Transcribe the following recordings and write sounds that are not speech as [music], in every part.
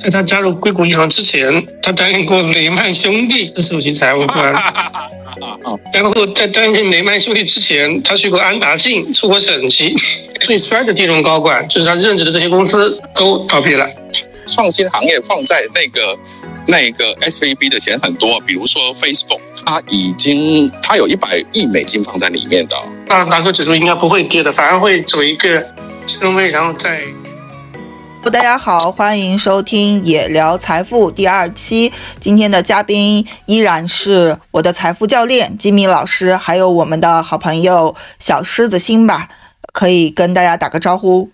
在他加入硅谷银行之前，他担任过雷曼兄弟的首席财务官。[laughs] 然后在担任雷曼兄弟之前，他去过安达信做过审计。[laughs] 最衰的金融高管就是他任职的这些公司都倒闭了。创新行业放在那个那个 S V B 的钱很多，比如说 Facebook，它已经它有一百亿美金放在里面的。那纳克指数应该不会跌的，反而会走一个升位，然后再。大家好，欢迎收听《野聊财富》第二期。今天的嘉宾依然是我的财富教练吉米老师，还有我们的好朋友小狮子星吧，可以跟大家打个招呼。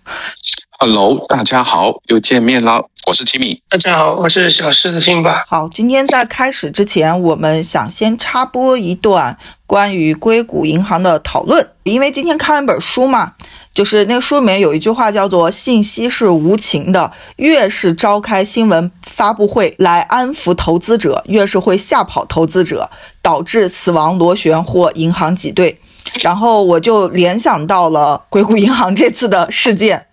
Hello，大家好，又见面了，我是吉米。大家好，我是小狮子星吧。好，今天在开始之前，我们想先插播一段关于硅谷银行的讨论，因为今天看一本书嘛。就是那个书里面有一句话叫做“信息是无情的，越是召开新闻发布会来安抚投资者，越是会吓跑投资者，导致死亡螺旋或银行挤兑。”然后我就联想到了硅谷银行这次的事件，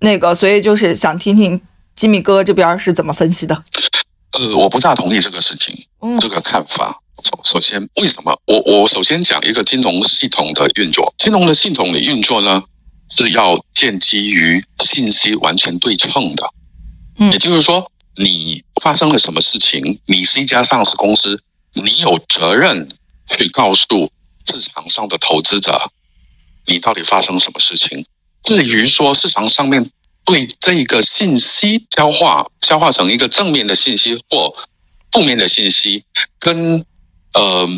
那个，所以就是想听听吉米哥这边是怎么分析的。呃，我不大同意这个事情，这个看法。首首先，为什么？我我首先讲一个金融系统的运作，金融的系统的运作呢？是要建基于信息完全对称的，嗯，也就是说，你发生了什么事情，你是一家上市公司，你有责任去告诉市场上的投资者，你到底发生什么事情。至于说市场上面对这个信息消化，消化成一个正面的信息或负面的信息，跟呃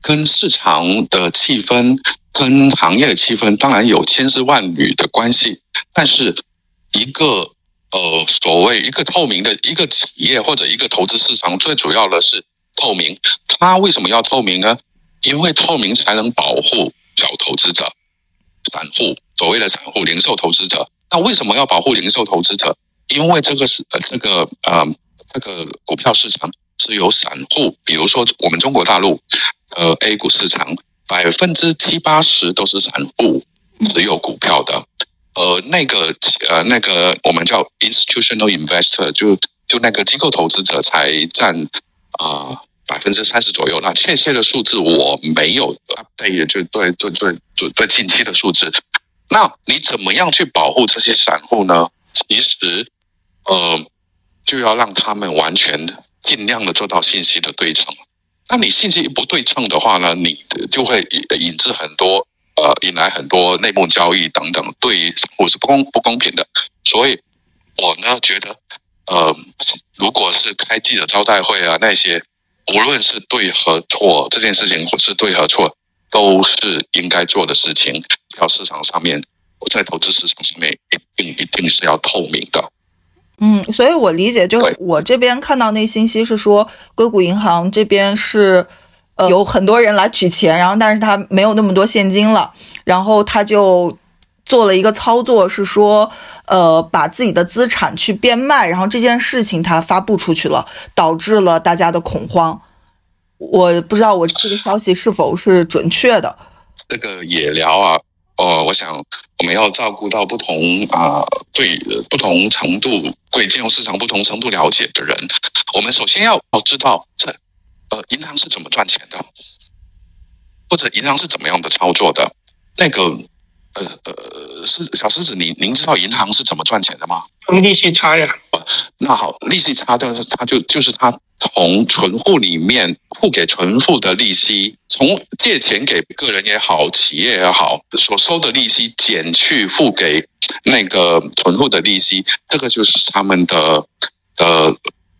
跟市场的气氛。跟行业的气氛当然有千丝万缕的关系，但是一个呃所谓一个透明的一个企业或者一个投资市场，最主要的是透明。它为什么要透明呢？因为透明才能保护小投资者、散户，所谓的散户、零售投资者。那为什么要保护零售投资者？因为这个是呃这个呃这个股票市场是由散户，比如说我们中国大陆呃 A 股市场。百分之七八十都是散户持有股票的，呃，那个呃，那个我们叫 institutional investor，就就那个机构投资者才占啊百分之三十左右。那确切的数字我没有 update，就对对对对对近期的数字。那你怎么样去保护这些散户呢？其实，呃，就要让他们完全尽量的做到信息的对称。那你信息不对称的话呢，你就会引引致很多呃，引来很多内幕交易等等，对散户是不公不公平的。所以，我呢觉得，呃，如果是开记者招待会啊，那些无论是对和错，这件事情或是对和错，都是应该做的事情。要市场上面，在投资市场上面，一定一定是要透明的。嗯，所以我理解，就是我这边看到那信息是说，硅谷银行这边是，呃，有很多人来取钱，然后但是他没有那么多现金了，然后他就做了一个操作，是说，呃，把自己的资产去变卖，然后这件事情他发布出去了，导致了大家的恐慌。我不知道我这个消息是否是准确的。这个也聊啊。呃，我想我们要照顾到不同啊，对不同程度对金融市场不同程度了解的人，我们首先要要知道这呃银行是怎么赚钱的，或者银行是怎么样的操作的。那个呃呃，是小狮子，您您知道银行是怎么赚钱的吗？用利息差呀。那好，利息差，但是它就就是它。从存户里面付给存户的利息，从借钱给个人也好，企业也好，所收的利息减去付给那个存户的利息，这个就是他们的的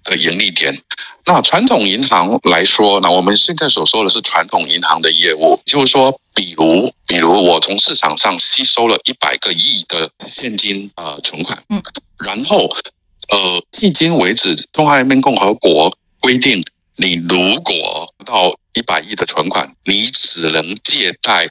的盈利点。那传统银行来说，那我们现在所说的是传统银行的业务，就是说，比如比如我从市场上吸收了一百个亿的现金呃存款，嗯，然后呃迄今为止，中华人民共和国。规定，你如果到一百亿的存款，你只能借贷，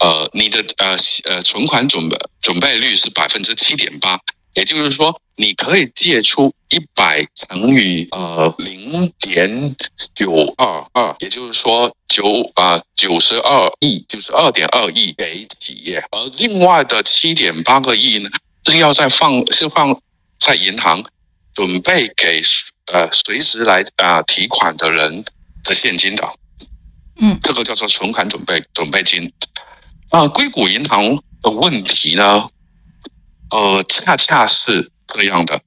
呃，你的呃呃存款准备准备率是百分之七点八，也就是说，你可以借出一百乘以呃零点九二二，也就是说九啊九十二亿，就是二点二亿给企业，而另外的七点八个亿呢，是要再放是放在银行。准备给呃随时来啊提款的人的现金的。嗯，这个叫做存款准备准备金。啊，硅谷银行的问题呢，呃，恰恰是这样的。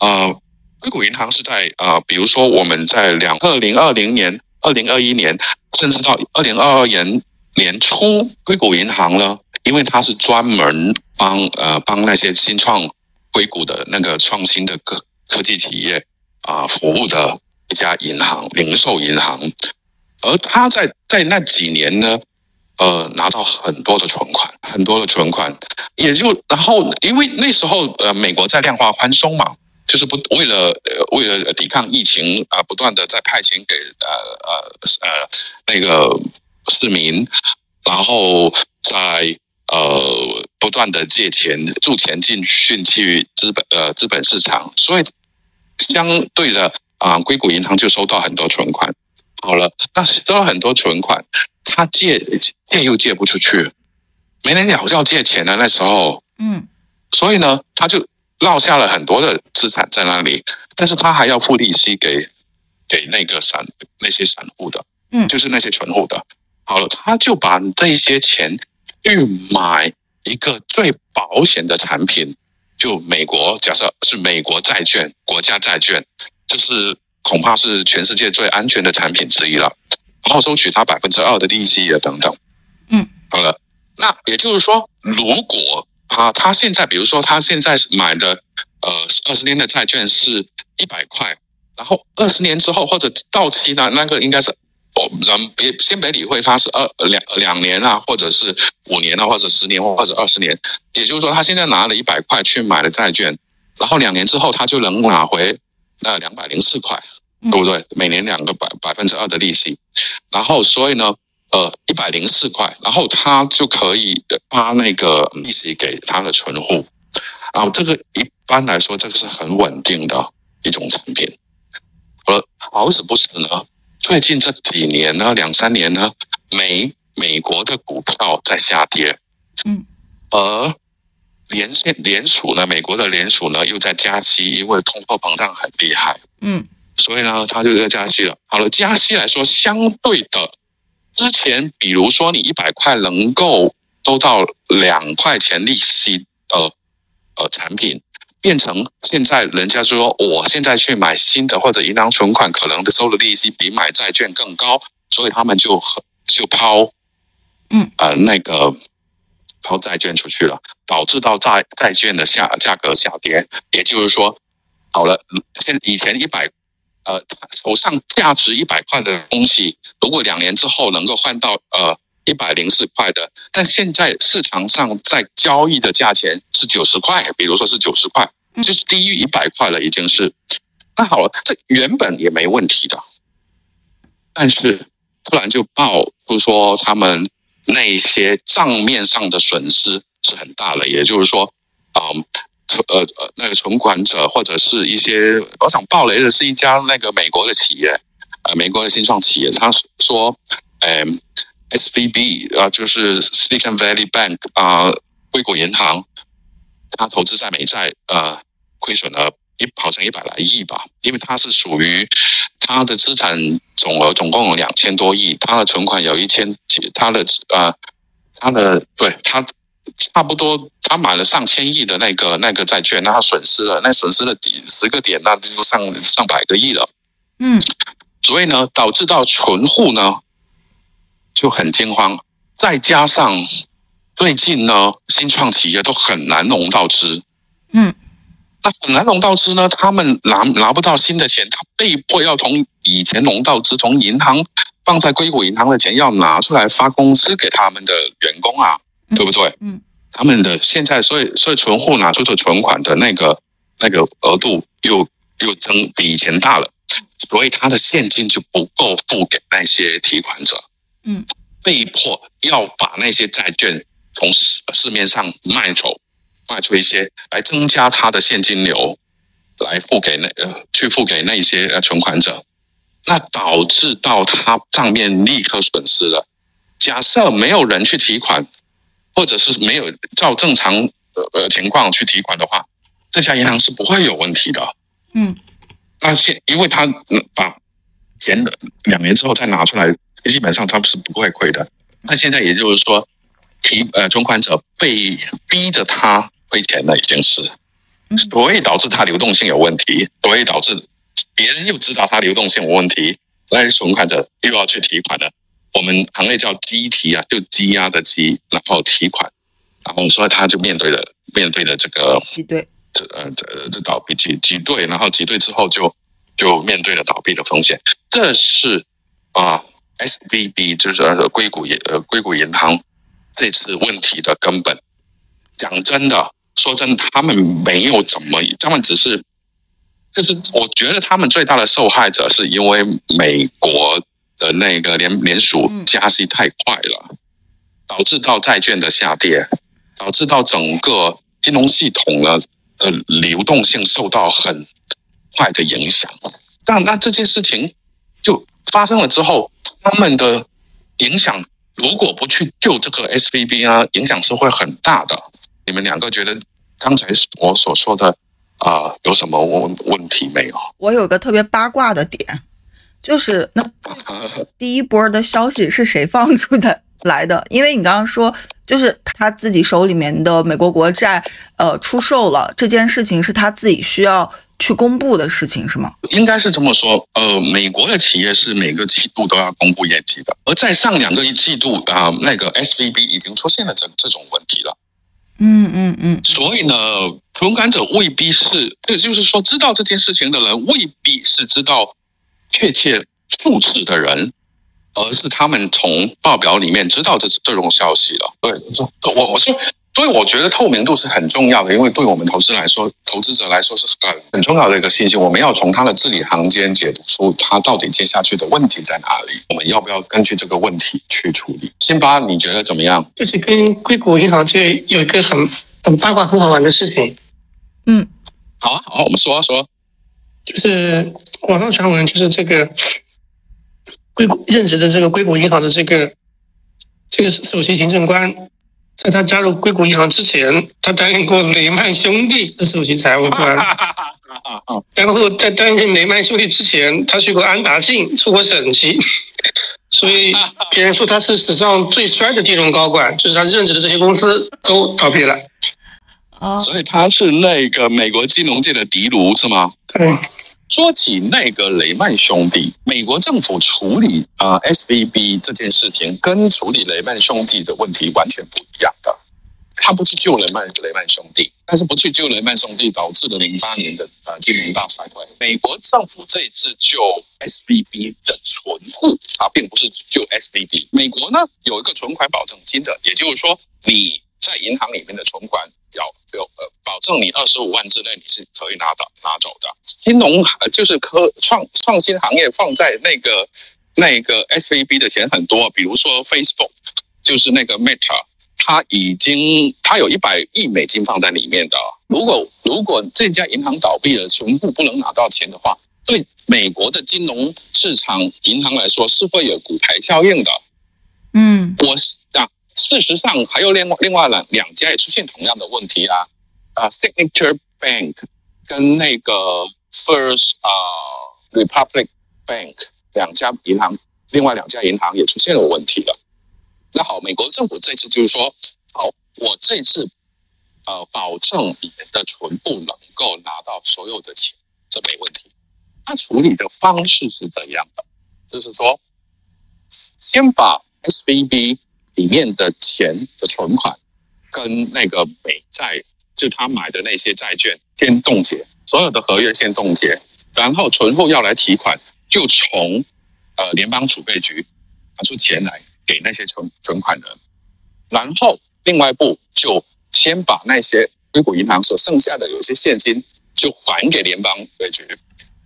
呃，硅谷银行是在呃，比如说我们在两二零二零年、二零二一年，甚至到二零二二年年初，硅谷银行呢，因为它是专门帮呃帮那些新创硅谷的那个创新的科科技企业啊服务的一家银行，零售银行。而他在在那几年呢，呃，拿到很多的存款，很多的存款，也就然后因为那时候呃，美国在量化宽松嘛，就是不为了呃为了抵抗疫情啊，不断的在派钱给呃呃呃那个市民，然后在呃不断的借钱注钱进去去资本呃资本市场，所以相对的啊，硅谷银行就收到很多存款。好了，那收了很多存款，他借借又借不出去，没人要要借钱的那时候，嗯，所以呢，他就落下了很多的资产在那里，但是他还要付利息给给那个散那些散户的，嗯，就是那些存户的。好了，他就把这些钱去买一个最保险的产品，就美国假设是美国债券，国家债券，这是。恐怕是全世界最安全的产品之一了，然后收取它百分之二的利息啊等等。嗯，好了，那也就是说，如果啊，他现在比如说他现在买的呃二十年的债券是一百块，然后二十年之后或者到期呢，那个应该是哦，咱们别先别理会它是二两两年啊，或者是五年啊，或者十年或者二十年，也就是说他现在拿了一百块去买了债券，然后两年之后他就能拿回那两百零四块。对不对？每年两个百百分之二的利息，然后所以呢，呃，一百零四块，然后他就可以发那个利息给他的存户，然后这个一般来说，这个是很稳定的一种产品。而好死不死呢，最近这几年呢，两三年呢，美美国的股票在下跌，嗯，而联线联储呢，美国的联储呢又在加息，因为通货膨胀很厉害，嗯。所以呢，它就要加息了。好了，加息来说，相对的，之前比如说你一百块能够收到两块钱利息，呃呃，产品变成现在人家说，我现在去买新的或者银行存款，可能的收的利息比买债券更高，所以他们就就抛，嗯呃那个抛债券出去了，导致到债债券的下价格下跌。也就是说，好了，现以前一百。呃，手上价值一百块的东西，如果两年之后能够换到呃一百零四块的，但现在市场上在交易的价钱是九十块，比如说是九十块，就是低于一百块了，已经是。那好了，这原本也没问题的，但是突然就爆，就说他们那些账面上的损失是很大了，也就是说，嗯。呃呃，那个存款者或者是一些，我想爆雷的是一家那个美国的企业，呃，美国的新创企业，他说，嗯，S V B 啊，就是 Silicon Valley Bank 啊，硅谷银行，他投资在美债，呃，亏损了一好像一百来亿吧，因为它是属于它的资产总额总共有两千多亿，它的存款有一千几，它的呃，它的对它。差不多，他买了上千亿的那个那个债券，那他损失了，那损失了几十个点，那就上上百个亿了。嗯，所以呢，导致到存户呢就很惊慌，再加上最近呢，新创企业都很难融到资。嗯，那很难融到资呢，他们拿拿不到新的钱，他被迫要从以前融到资，从银行放在硅谷银行的钱要拿出来发工资给他们的员工啊。对不对？嗯，他们的现在，所以所以存户拿出的存款的那个那个额度又又增比以前大了，所以他的现金就不够付给那些提款者，嗯，被迫要把那些债券从市市面上卖走，卖出一些来增加他的现金流，来付给那呃去付给那些呃存款者，那导致到他账面立刻损失了。假设没有人去提款。或者是没有照正常呃情况去提款的话，这家银行是不会有问题的。嗯，那现因为他把钱两年之后再拿出来，基本上他是不会亏的。那现在也就是说，提呃存款者被逼着他亏钱了，已经是，所以导致它流动性有问题，所以导致别人又知道它流动性有问题，那存款者又要去提款了。我们行业叫积提啊，就积压的积，然后提款，然后所以他就面对了面对了这个挤兑。这呃这这倒闭挤挤兑，然后挤兑之后就就面对了倒闭的风险，这是啊 S V B 就是硅谷银呃硅谷银行这次问题的根本。讲真的，说真的，他们没有怎么，他们只是就是我觉得他们最大的受害者是因为美国的那个联联储加息太快了，导致到债券的下跌，导致到整个金融系统呢。的流动性受到很坏的影响，但那这件事情就发生了之后，他们的影响如果不去救这个 S V B 啊，影响是会很大的。你们两个觉得刚才我所说的啊有什么问问题没有？我有个特别八卦的点，就是那第一波的消息是谁放出的来的？因为你刚刚说。就是他自己手里面的美国国债，呃，出售了这件事情是他自己需要去公布的事情，是吗？应该是这么说。呃，美国的企业是每个季度都要公布业绩的，而在上两个一季度啊，那个 S V B 已经出现了这这种问题了。嗯嗯嗯。所以呢，勇敢者未必是，也就是说，知道这件事情的人未必是知道确切数字的人。而是他们从报表里面知道这这种消息了。对，我我说，所以我觉得透明度是很重要的，因为对我们投资来说，投资者来说是很很重要的一个信息。我们要从他的字里行间解读出他到底接下去的问题在哪里。我们要不要根据这个问题去处理？辛巴，你觉得怎么样？就是跟硅谷银行这有一个很很八卦、很好玩的事情。嗯，好啊，好，我们说说，就是网上传闻，就是这个。硅谷任职的这个硅谷银行的这个这个首席行政官，在他加入硅谷银行之前，他担任过雷曼兄弟的首席财务官。[laughs] 然后在担任雷曼兄弟之前，他去过安达信出过审计，所以别人说他是史上最衰的金融高管，就是他任职的这些公司都倒闭了。啊，所以他是那个美国金融界的迪卢，是吗？对。说起那个雷曼兄弟，美国政府处理啊 S V B 这件事情，跟处理雷曼兄弟的问题完全不一样的。他不去救雷曼雷曼兄弟，但是不去救雷曼兄弟，导致了零八年的呃金融大衰退。美国政府这一次救 S V B 的存户啊，并不是救 S V B。美国呢有一个存款保证金的，也就是说你在银行里面的存款。要有呃，保证你二十五万之内你是可以拿到拿走的。金融就是科创创新行业放在那个那个 S V B 的钱很多，比如说 Facebook，就是那个 Meta，它已经它有一百亿美金放在里面的。如果如果这家银行倒闭了，全部不能拿到钱的话，对美国的金融市场银行来说是会有股牌效应的。嗯，我。事实上，还有另外另外两两家也出现同样的问题啊，啊，Signature Bank 跟那个 First 啊 Republic Bank 两家银行，另外两家银行也出现了问题了。那好，美国政府这次就是说，好，我这次呃保证你们的存不能够拿到所有的钱，这没问题。他处理的方式是怎样的？就是说，先把 SVB。里面的钱的存款跟那个美债，就他买的那些债券先冻结，所有的合约先冻结，然后存户要来提款，就从呃联邦储备局拿出钱来给那些存存款人，然后另外一步就先把那些硅谷银行所剩下的有些现金就还给联邦储备局，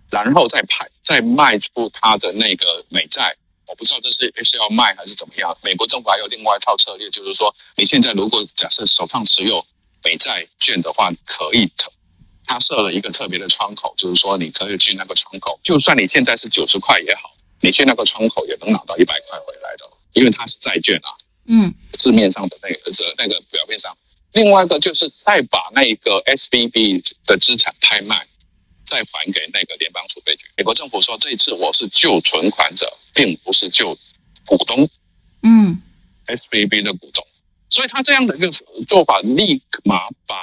然后再派再卖出他的那个美债。我不知道这是是要卖还是怎么样。美国政府还有另外一套策略，就是说，你现在如果假设手上持有美债券的话，可以，他设了一个特别的窗口，就是说你可以去那个窗口，就算你现在是九十块也好，你去那个窗口也能拿到一百块回来的，因为它是债券啊。嗯，字面上的那个这那个表面上，另外一个就是再把那个 SBB 的资产拍卖，再还给那个联邦储备局。美国政府说，这一次我是救存款者，并不是救股东。嗯，SBB 的股东，所以他这样的一个做法，立马把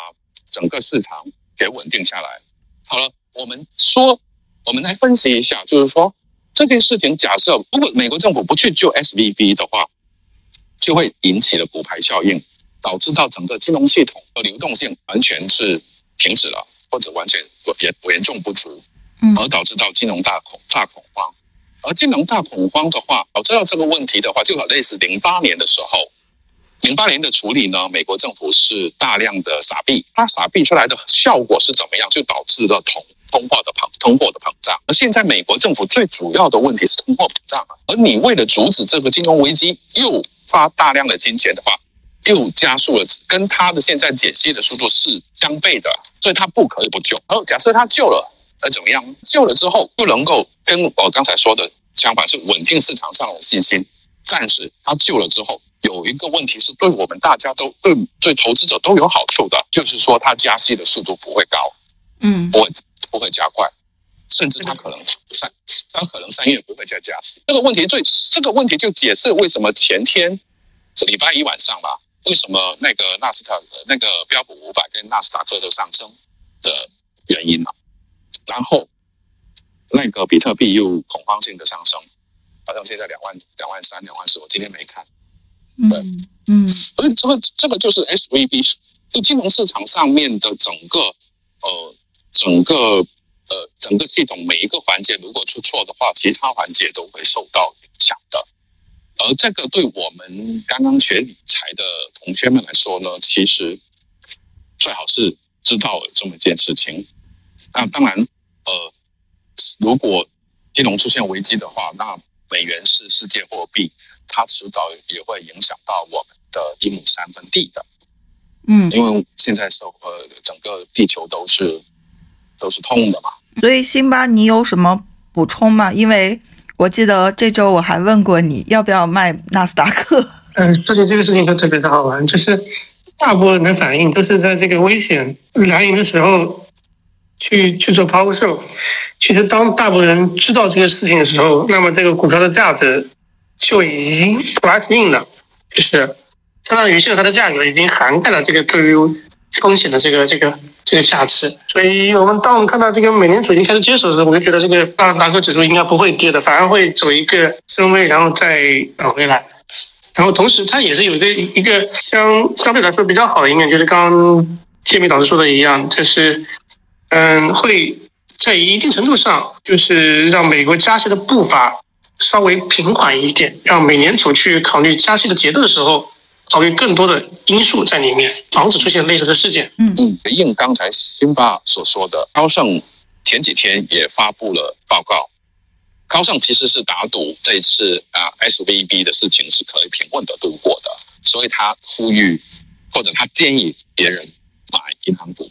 整个市场给稳定下来。好了，我们说，我们来分析一下，就是说这件事情，假设如果美国政府不去救 S V B 的话，就会引起了股牌效应，导致到整个金融系统的流动性完全是停止了，或者完全严严重不足，而导致到金融大恐大恐慌。而金融大恐慌的话，导致到这个问题的话，就很类似零八年的时候，零八年的处理呢，美国政府是大量的撒币，它撒币出来的效果是怎么样？就导致了通通货的膨通货的膨胀。而现在美国政府最主要的问题是通货膨胀，而你为了阻止这个金融危机，又发大量的金钱的话，又加速了跟他的现在解析的速度是相悖的，所以他不可以不救。而假设他救了。而怎么样？救了之后不能够跟我刚才说的相反，是稳定市场上的信心。但是他救了之后，有一个问题是对我们大家都对对投资者都有好处的，就是说它加息的速度不会高，嗯，不会不会加快，甚至它可能三它可能三月不会再加息。这个问题最这个问题就解释为什么前天礼拜一晚上吧，为什么那个纳斯达那个标普五百跟纳斯达克的上升的原因了。然后，那个比特币又恐慌性的上升，好像现在两万、两万三、两万四，我今天没看。对，嗯，所以这个这个就是 S V B，就金融市场上面的整个呃整个呃整个系统每一个环节如果出错的话，其他环节都会受到影响的。而这个对我们刚刚学理财的同学们来说呢，其实最好是知道这么一件事情。那当然。呃，如果金融出现危机的话，那美元是世界货币，它迟早也会影响到我们的一亩三分地的。嗯，因为现在是呃，整个地球都是都是痛的嘛。所以，辛巴，你有什么补充吗？因为我记得这周我还问过你要不要卖纳斯达克。[laughs] 嗯，之前这个事情就特别的好玩，就是大部分人的反应都是在这个危险来临的时候。去去做抛售，其实当大部分人知道这个事情的时候，那么这个股票的价值就已经 p r i c in 了，就是相当于现在它的价格已经涵盖了这个对于风险的这个这个这个价值。所以我们当我们看到这个美联储已经开始接手的时候，我就觉得这个纳斯达克指数应该不会跌的，反而会走一个升位，然后再返回来。然后同时它也是有一个一个相相对来说比较好的一面，就是刚刚谢明老师说的一样，就是。嗯，会在一定程度上，就是让美国加息的步伐稍微平缓一点，让美联储去考虑加息的节奏的时候，考虑更多的因素在里面，防止出现类似的事件。嗯嗯，回应刚才辛巴所说的，高盛前几天也发布了报告，高盛其实是打赌这一次啊 S V B 的事情是可以平稳的度过的，所以他呼吁或者他建议别人买银行股。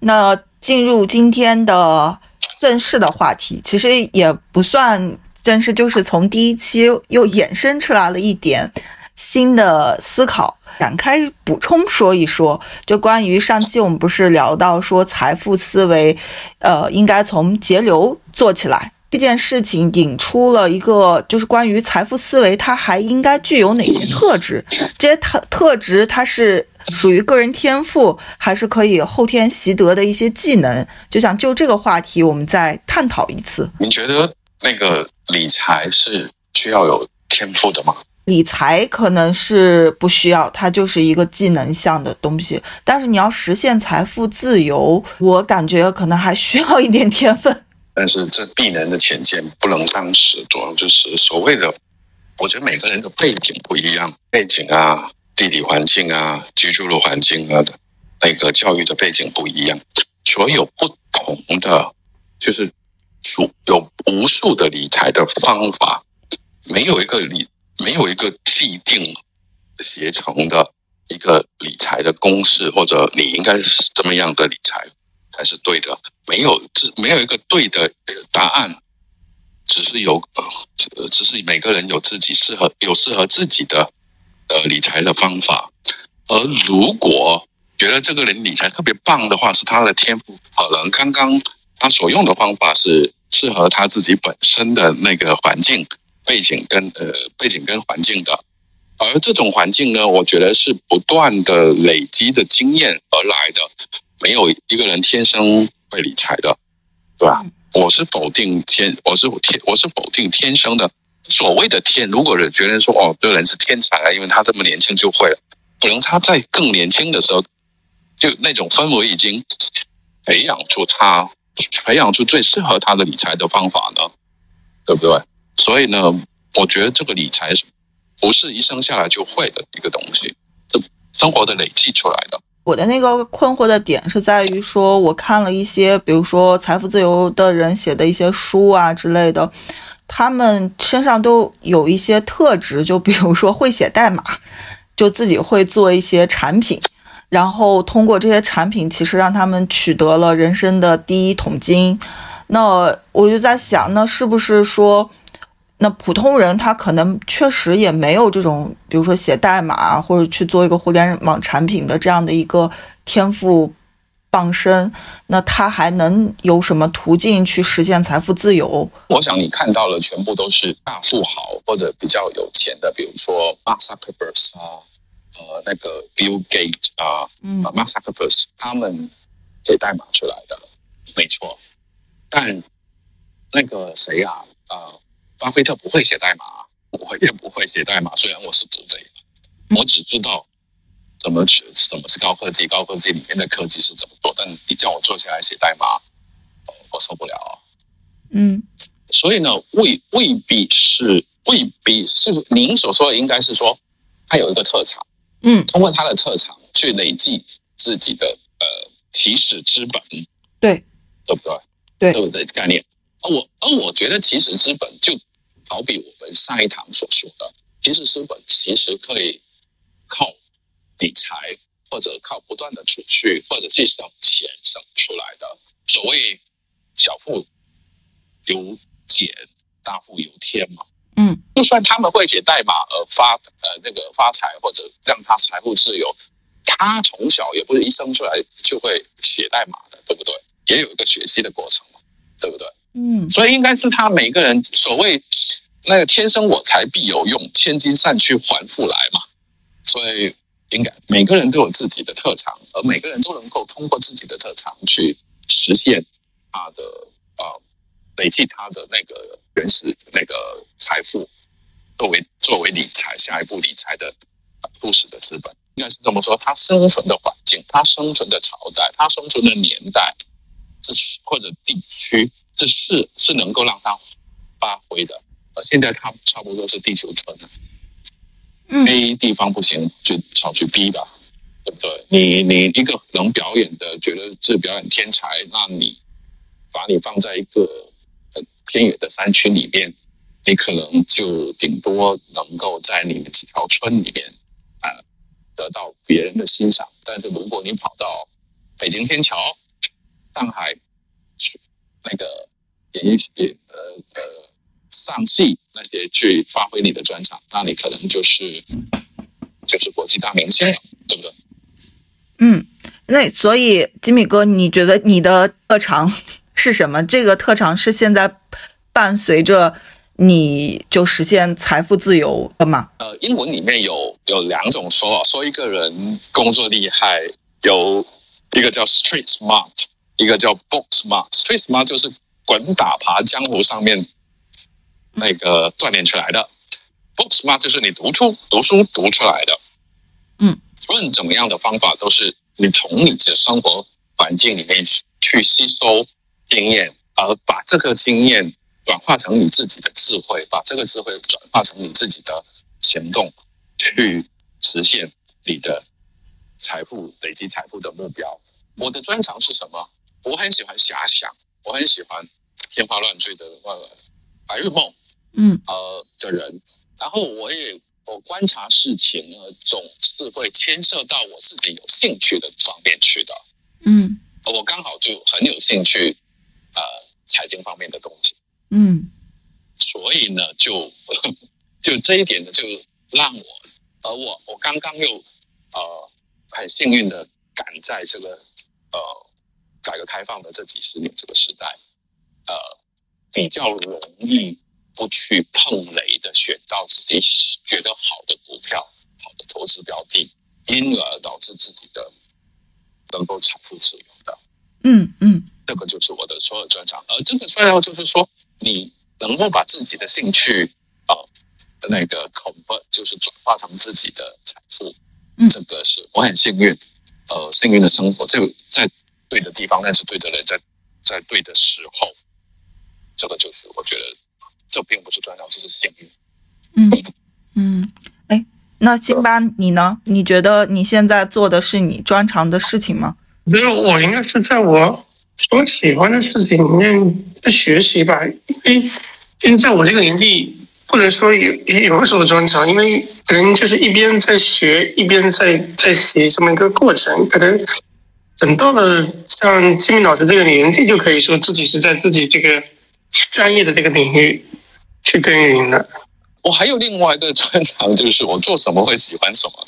那进入今天的正式的话题，其实也不算正式，就是从第一期又衍生出来了一点新的思考，展开补充说一说。就关于上期我们不是聊到说财富思维，呃，应该从节流做起来这件事情，引出了一个就是关于财富思维，它还应该具有哪些特质？这些特特质它是。属于个人天赋，还是可以后天习得的一些技能？就想就这个话题，我们再探讨一次。你觉得那个理财是需要有天赋的吗？理财可能是不需要，它就是一个技能项的东西。但是你要实现财富自由，我感觉可能还需要一点天分。[laughs] 但是这必然的浅见不能当时，主要就是所谓的，我觉得每个人的背景不一样，背景啊。地理环境啊，居住的环境啊，那个教育的背景不一样，所有不同的，就是数有无数的理财的方法，没有一个理，没有一个既定协成的一个理财的公式，或者你应该是怎么样的理财才是对的，没有，只没有一个对的答案，只是有，呃，只是每个人有自己适合有适合自己的。呃，理财的方法，而如果觉得这个人理财特别棒的话，是他的天赋。可能刚刚他所用的方法是适合他自己本身的那个环境背景跟呃背景跟环境的，而这种环境呢，我觉得是不断的累积的经验而来的，没有一个人天生会理财的，对吧？我是否定天，我是天，我是否定天生的。所谓的天，如果人觉得说哦，这个人是天才啊，因为他这么年轻就会了，可能他在更年轻的时候，就那种氛围已经培养出他，培养出最适合他的理财的方法呢，对不对？所以呢，我觉得这个理财是不是一生下来就会的一个东西，是生活的累积出来的。我的那个困惑的点是在于说，我看了一些，比如说财富自由的人写的一些书啊之类的。他们身上都有一些特质，就比如说会写代码，就自己会做一些产品，然后通过这些产品，其实让他们取得了人生的第一桶金。那我就在想，那是不是说，那普通人他可能确实也没有这种，比如说写代码或者去做一个互联网产品的这样的一个天赋？傍身，那他还能有什么途径去实现财富自由？我想你看到了，全部都是大富豪或者比较有钱的，比如说 Zuckerberg 啊，呃，那个 Bill Gates 啊，嗯，Mark Zuckerberg 他们写代码出来的，没错。但那个谁啊，呃，巴菲特不会写代码，我也不会写代码。虽然我是读这个，我只知道。怎么去？什么是高科技？高科技里面的科技是怎么做？但你叫我坐下来写代码，我受不了。嗯，所以呢，未未必是，未必是您所说的，应该是说他有一个特长，嗯，通过他的特长去累积自己的呃起始资本，对，对不对？对，对不对？概念。而我而我觉得其实资本就好比我们上一堂所说的，其实资本其实可以靠。理财或者靠不断的储蓄，或者是省钱省出来的。所谓小富由俭，大富由天嘛。嗯，就算他们会写代码而发呃那个发财，或者让他财富自由，他从小也不是一生出来就会写代码的，对不对？也有一个学习的过程嘛，对不对？嗯，所以应该是他每个人所谓那个天生我材必有用，千金散去还复来嘛。所以。应该每个人都有自己的特长，而每个人都能够通过自己的特长去实现他的啊，累积他的那个原始那个财富，作为作为理财下一步理财的初始的资本，应该是这么说。他生存的环境，他生存的朝代，他生存的年代，是或者地区，这是是能够让他发挥的。而现在他差不多是地球村了。A 地方不行，就跑去 B 吧，对不对？你你一个能表演的，觉得是表演天才，那你把你放在一个很偏远的山区里面，你可能就顶多能够在你们几条村里面啊得到别人的欣赏。但是如果你跑到北京天桥、上海去那个演艺呃呃。上戏那些去发挥你的专长，那你可能就是就是国际大明星了，对不对？嗯，那所以吉米哥，你觉得你的特长是什么？这个特长是现在伴随着你就实现财富自由的吗？呃，英文里面有有两种说法，说一个人工作厉害，有一个叫 street smart，一个叫 book smart。street smart 就是滚打爬江湖上面。那个锻炼出来的，book smart 就是你读出读书读出来的，嗯，无论怎么样的方法，都是你从你的生活环境里面去吸收经验，而把这个经验转化成你自己的智慧，把这个智慧转化成你自己的行动，去实现你的财富累积财富的目标。我的专长是什么？我很喜欢遐想，我很喜欢天花乱坠的白日梦。嗯，呃的人，然后我也我观察事情呢，总是会牵涉到我自己有兴趣的方面去的。嗯，我刚好就很有兴趣，呃，财经方面的东西。嗯，所以呢，就 [laughs] 就这一点呢，就让我，而我我刚刚又呃很幸运的赶在这个呃改革开放的这几十年这个时代，呃，比较容易不去碰雷的选到自己觉得好的股票、好的投资标的，因而导致自己的能够财富自由的。嗯嗯，这个就是我的所有专长。而这个虽然就是说，你能够把自己的兴趣啊，那个 convert 就是转化成自己的财富。嗯，这个是我很幸运，呃，幸运的生活，这个在对的地方，认识对的人，在在对的时候，这个就是我觉得这并不是专长，这是幸运。嗯嗯，哎，那辛巴你呢？你觉得你现在做的是你专长的事情吗？我觉得我应该是在我所喜欢的事情里面在学习吧，因为因为在我这个年纪。不能说有有什么专长，因为可能就是一边在学，一边在在学这么一个过程。可能等到了像金明老师这个年纪，就可以说自己是在自己这个专业的这个领域去耕耘的。我还有另外一个专长，就是我做什么会喜欢什么。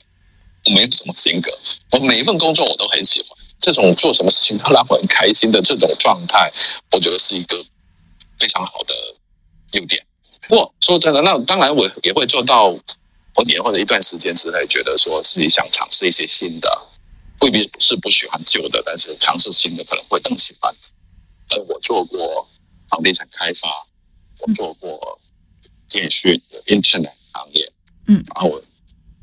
我没有什么性格，我每一份工作我都很喜欢。这种做什么事情都让我很开心的这种状态，我觉得是一个非常好的优点。不过说真的，那当然我也会做到我年或者一段时间之内，觉得说自己想尝试一些新的，未必是不喜欢旧的，但是尝试新的可能会更喜欢。呃，我做过房地产开发，我做过电讯、Internet 行业，嗯，然后，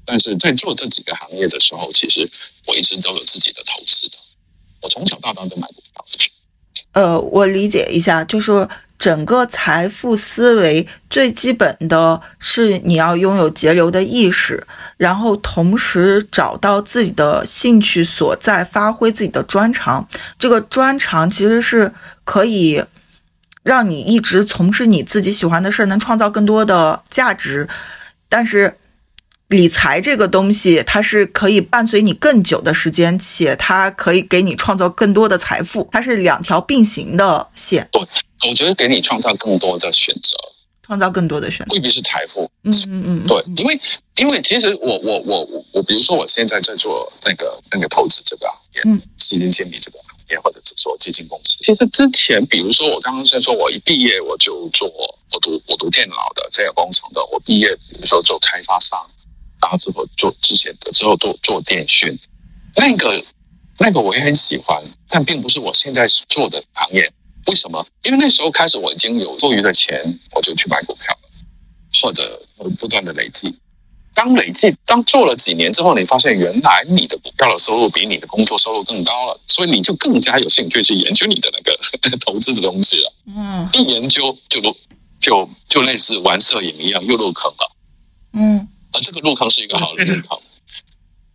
但是在做这几个行业的时候，其实我一直都有自己的投资的，我从小到大都买股票。呃，我理解一下，就是。整个财富思维最基本的是你要拥有节流的意识，然后同时找到自己的兴趣所在，发挥自己的专长。这个专长其实是可以让你一直从事你自己喜欢的事，能创造更多的价值。但是理财这个东西，它是可以伴随你更久的时间，且它可以给你创造更多的财富，它是两条并行的线。对我觉得给你创造更多的选择，创造更多的选择，未必是财富。嗯嗯嗯，对，因为因为其实我我我我我，比如说我现在在做那个那个投资这个行业，嗯，基金经理这个行业，或者是做基金公司。其实之前，比如说我刚刚在说，我一毕业我就做我读我读电脑的这个工程的，我毕业比如说做开发商，然后之后做之前的之后做做电讯，那个那个我也很喜欢，但并不是我现在做的行业。为什么？因为那时候开始我已经有多余的钱，我就去买股票，或者不断的累积。当累计，当做了几年之后，你发现原来你的股票的收入比你的工作收入更高了，所以你就更加有兴趣去研究你的那个 [laughs] 投资的东西了。嗯，一研究就入，就就类似玩摄影一样，又入坑了。嗯，而这个入坑是一个好的入坑，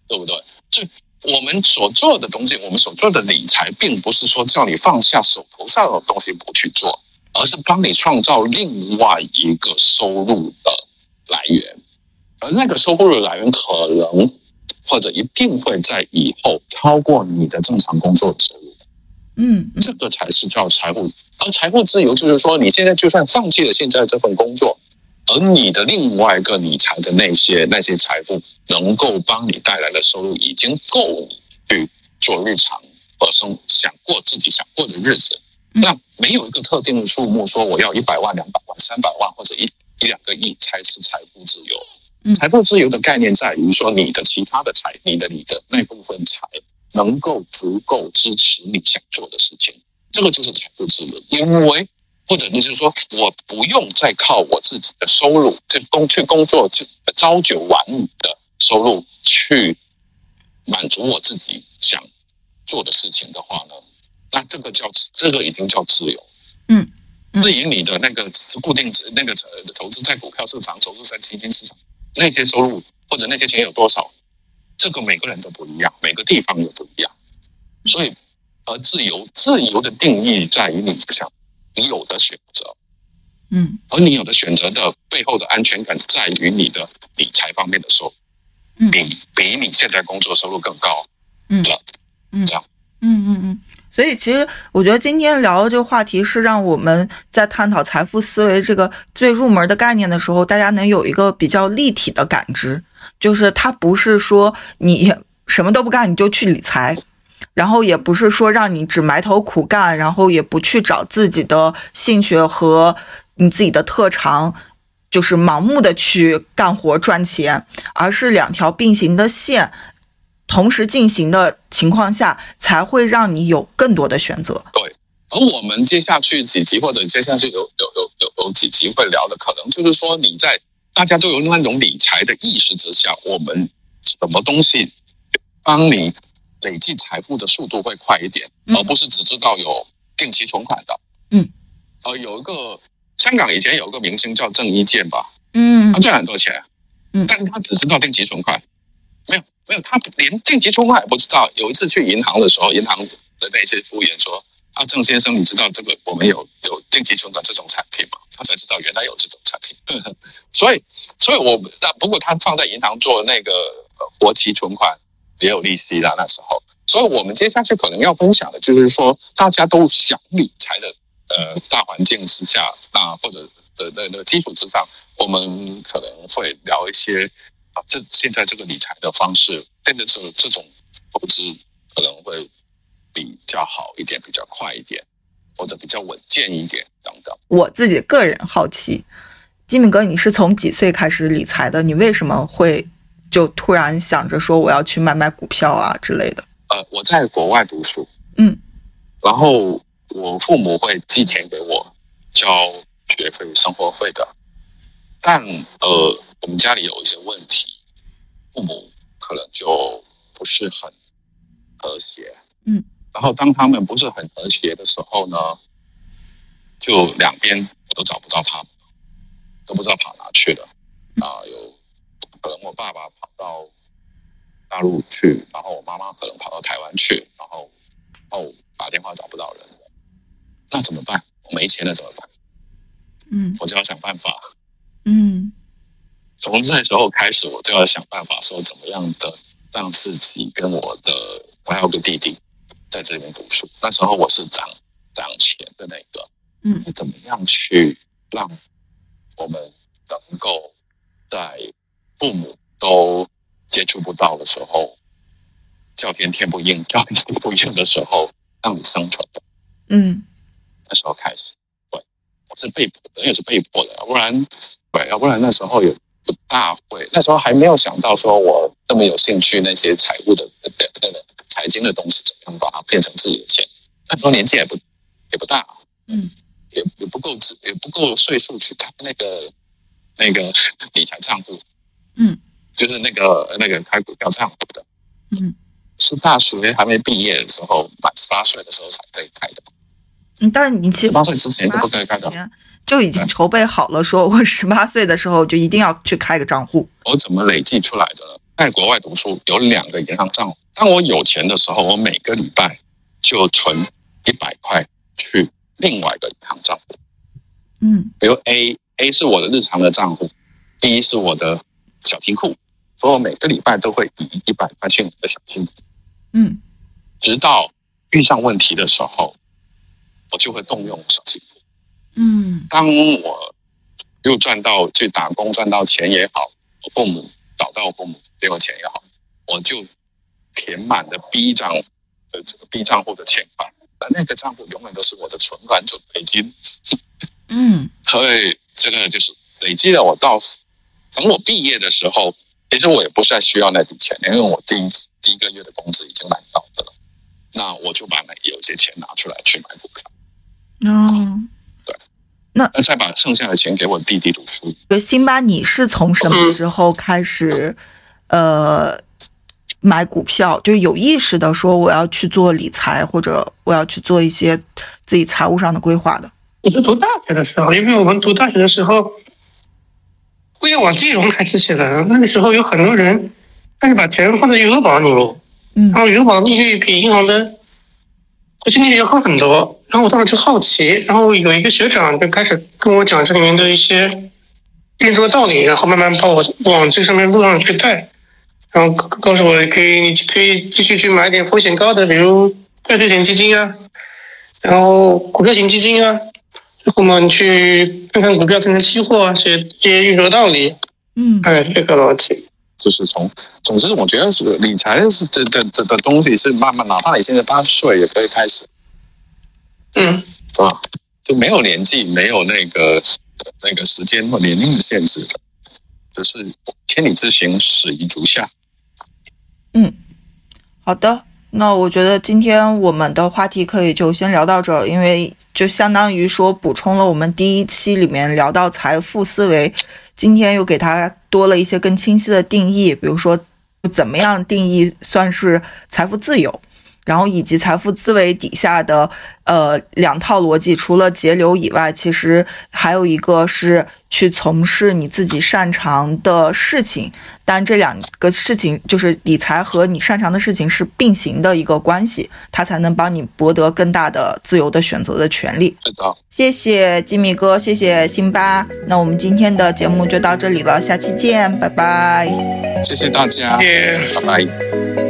对不对？就。我们所做的东西，我们所做的理财，并不是说叫你放下手头上的东西不去做，而是帮你创造另外一个收入的来源，而那个收入的来源可能或者一定会在以后超过你的正常工作收入。嗯，这个才是叫财务，而财务自由就是说，你现在就算放弃了现在这份工作。而你的另外一个理财的那些那些财富，能够帮你带来的收入，已经够你去做日常和生想过自己想过的日子。那没有一个特定的数目，说我要一百万、两百万、三百万或者一一两个亿才是财富自由。财富自由的概念在于说，你的其他的财，你的你的那部分财，能够足够支持你想做的事情，这个就是财富自由，因为。或者就是说，我不用再靠我自己的收入，去工去工作，去朝九晚五的收入去满足我自己想做的事情的话呢？那这个叫这个已经叫自由。嗯，至于你的那个固定那个投资在股票市场、投资在基金市场那些收入或者那些钱有多少，这个每个人都不一样，每个地方也不一样。所以，而自由自由的定义在于你想。你有的选择，嗯，而你有的选择的背后的安全感在于你的理财方面的收入，嗯，比比你现在工作收入更高，嗯，嗯，这样，嗯嗯嗯，所以其实我觉得今天聊的这个话题是让我们在探讨财富思维这个最入门的概念的时候，大家能有一个比较立体的感知，就是它不是说你什么都不干你就去理财。然后也不是说让你只埋头苦干，然后也不去找自己的兴趣和你自己的特长，就是盲目的去干活赚钱，而是两条并行的线同时进行的情况下，才会让你有更多的选择。对，而我们接下去几集或者接下去有有有有有几集会聊的，可能就是说你在大家都有那种理财的意识之下，我们什么东西帮你。累计财富的速度会快一点，而不是只知道有定期存款的。嗯，呃，有一个香港以前有一个明星叫郑伊健吧，嗯，他赚很多钱，嗯，但是他只知道定期存款，没有没有，他连定期存款也不知道。有一次去银行的时候，银行的那些服务员说：“啊，郑先生，你知道这个我们有有定期存款这种产品吗？”他才知道原来有这种产品。[laughs] 所以，所以我那不过他放在银行做那个活期存款。也有利息啦，那时候，所以我们接下去可能要分享的就是说，大家都想理财的呃大环境之下，那或者的那个基础之上，我们可能会聊一些啊，这现在这个理财的方式，变得这这种投资可能会比较好一点，比较快一点，或者比较稳健一点等等。我自己个人好奇，金敏哥，你是从几岁开始理财的？你为什么会？就突然想着说我要去买买股票啊之类的。呃，我在国外读书，嗯，然后我父母会寄钱给我交学费、生活费的，但呃，我们家里有一些问题，父母可能就不是很和谐，嗯，然后当他们不是很和谐的时候呢，就两边我都找不到他们，都不知道跑哪去了，啊，有。可能我爸爸跑到大陆去，然后我妈妈可能跑到台湾去，然后哦打电话找不到人，那怎么办？我没钱了怎么办？嗯，我就要想办法。嗯，[laughs] 从那时候开始，我就要想办法说怎么样的让自己跟我的我还有个弟弟在这边读书。那时候我是涨涨钱的那个，嗯，怎么样去让我们能够在父母都接触不到的时候，叫天天不应，叫地地不应的时候，让你生存的。嗯，那时候开始，对，我是被迫的，也是被迫的，要不然，对，要不然那时候也不大会。那时候还没有想到说我那么有兴趣那些财务的那个财经的东西，怎么样把它变成自己的钱。那时候年纪也不也不大，嗯，也也不够也不够岁数去开那个那个 [laughs] 理财账户。嗯，就是那个那个开股票账户的，嗯，是大学还没毕业的时候，满十八岁的时候才可以开的。嗯，但是你其实十八岁之前就不可以开的，就已经筹备好了，说我十八岁的时候就一定要去开个账户。我怎么累计出来的呢？在国外读书有两个银行账户，当我有钱的时候，我每个礼拜就存一百块去另外一个银行账户。嗯，比如 A A 是我的日常的账户，B 是我的。小金库，所以我每个礼拜都会以一百块钱的小金库，嗯，直到遇上问题的时候，我就会动用小金库，嗯，当我又赚到去打工赚到钱也好，我父母找到我父母给我钱也好，我就填满了 B 账的这个 B 账户的钱款，而那个账户永远都是我的存款准备金，嗯，[laughs] 所以这个就是累积了我到。等我毕业的时候，其实我也不再需要那笔钱，因为我第一第一个月的工资已经蛮高的了。那我就把那有些钱拿出来去买股票。嗯，对。那那再把剩下的钱给我弟弟读书。辛巴，你是从什么时候开始呃买股票？就有意识的说我要去做理财，或者我要去做一些自己财务上的规划的？我是读大学的时候，因为我们读大学的时候。互联网金融开始起来了，那个时候有很多人开始把钱放在余额宝里面，嗯，然后余额宝利率比银行的活期利率要高很多。然后我当时就好奇，然后有一个学长就开始跟我讲这里面的一些运作道理，然后慢慢把我往这上面路上去带，然后告诉我可以你可以继续去买点风险高的，比如债券型基金啊，然后股票型基金啊。我们去看看股票，看看期货，这些这些运作道理，嗯，哎，这个逻辑。就是从，总之我觉得是理财是这这这的东西是慢慢，哪怕你现在八十岁也可以开始，嗯，啊，就没有年纪，没有那个那个时间或年龄的限制的，只是千里之行，始于足下。嗯，好的。那我觉得今天我们的话题可以就先聊到这儿，因为就相当于说补充了我们第一期里面聊到财富思维，今天又给它多了一些更清晰的定义，比如说怎么样定义算是财富自由。然后以及财富思维底下的呃两套逻辑，除了节流以外，其实还有一个是去从事你自己擅长的事情。但这两个事情就是理财和你擅长的事情是并行的一个关系，它才能帮你博得更大的自由的选择的权利。是的，谢谢吉米哥，谢谢辛巴。那我们今天的节目就到这里了，下期见，拜拜。谢谢大家，拜拜。